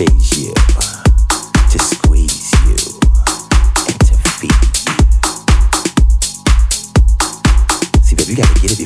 you know,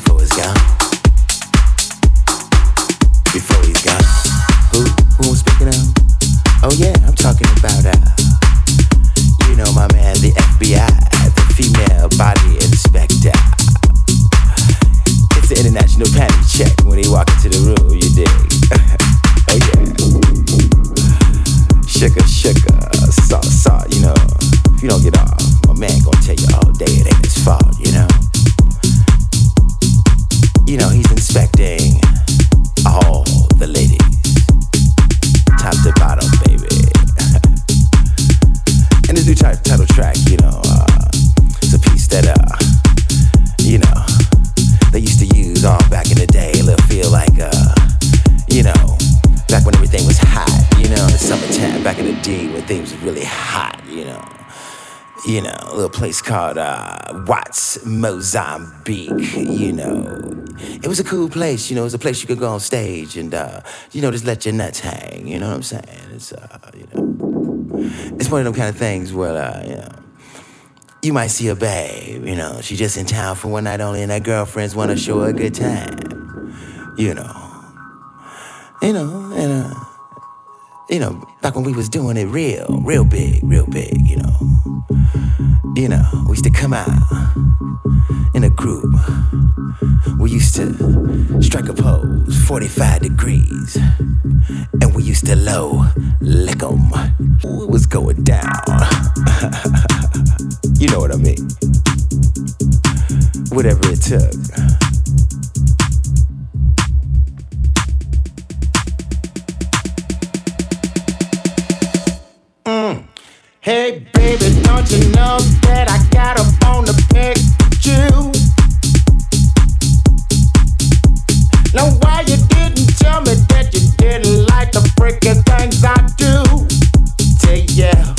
Mozambique, you know. It was a cool place, you know, it was a place you could go on stage and, uh, you know, just let your nuts hang, you know what I'm saying? It's, uh, you know, it's one of them kind of things where, uh, you know, you might see a babe, you know, she just in town for one night only and her girlfriends want to show her a good time, you know. You know, and uh, you know, back when we was doing it real, real big, real big, you know. You know, we used to come out in a group. We used to strike a pose, 45 degrees. And we used to low lick 'em. It was going down. you know what I mean? Whatever it took. Hey baby, don't you know that I got a bone to pick you? Now why you didn't tell me that you didn't like the freaking things I do? Say yeah.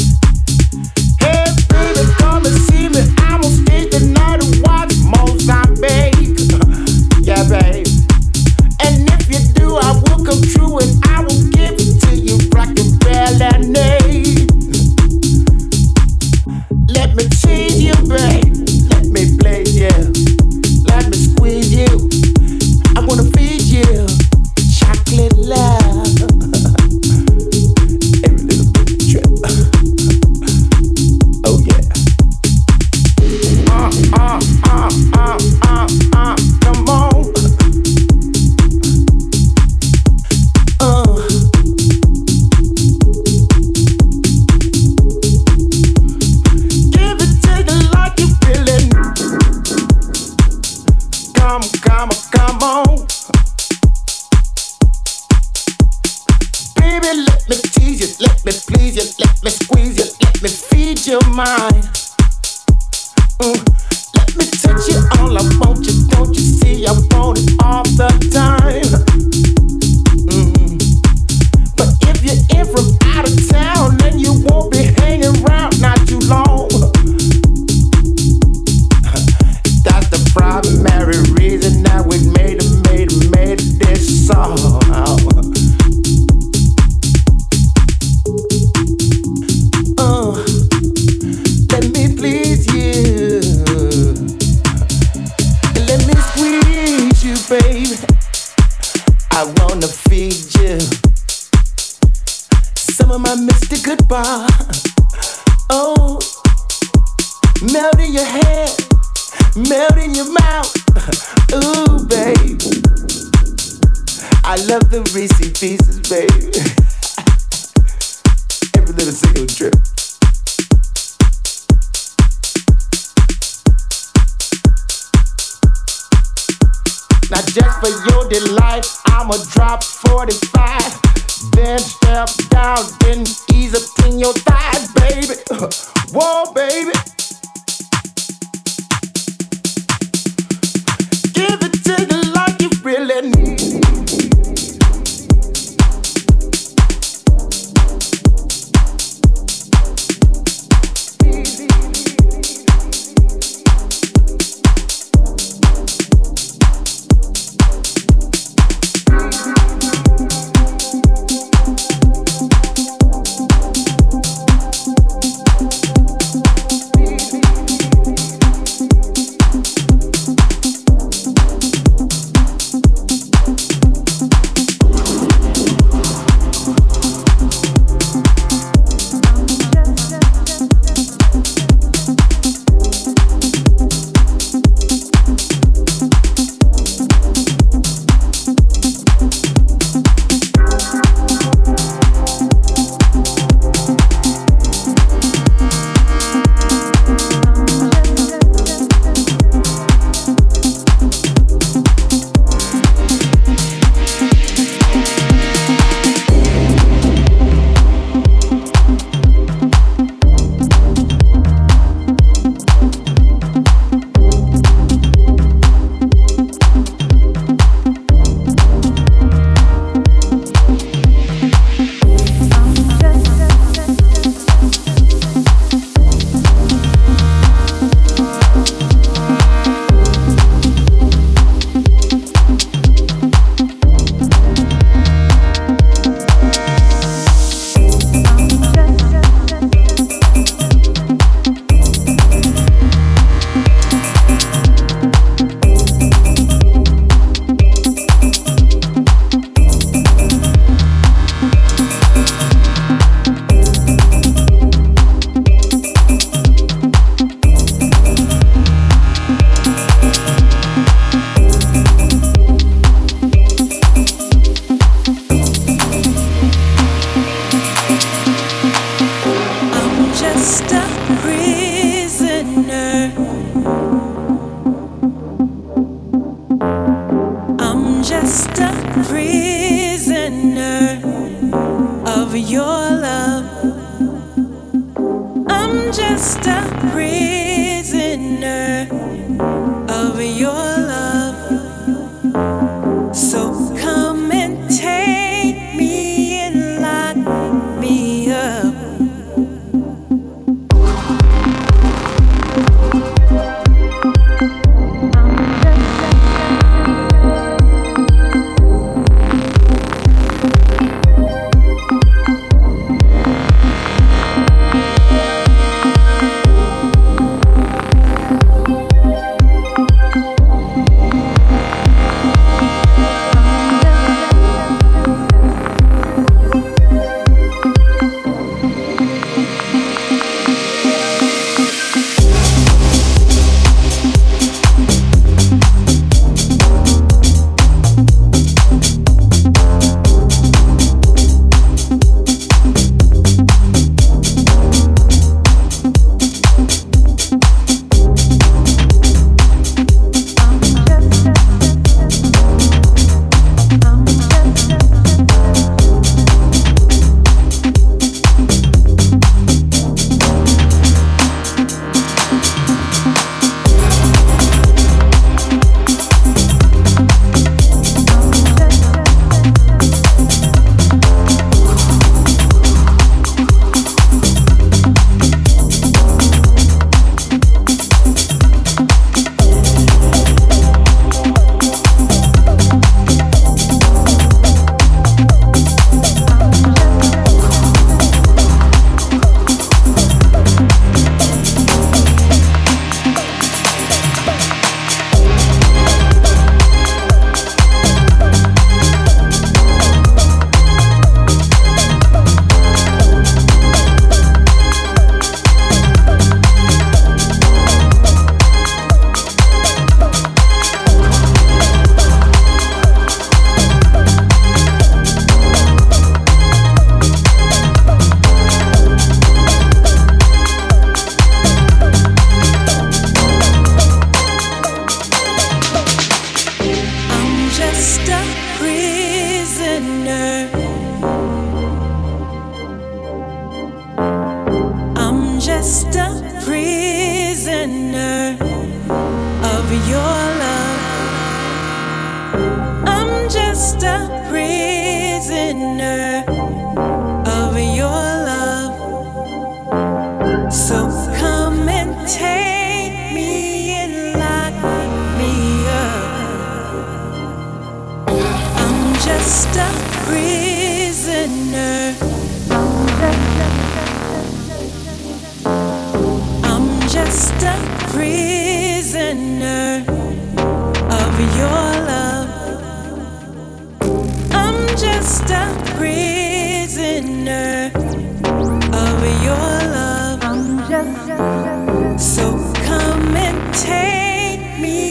me.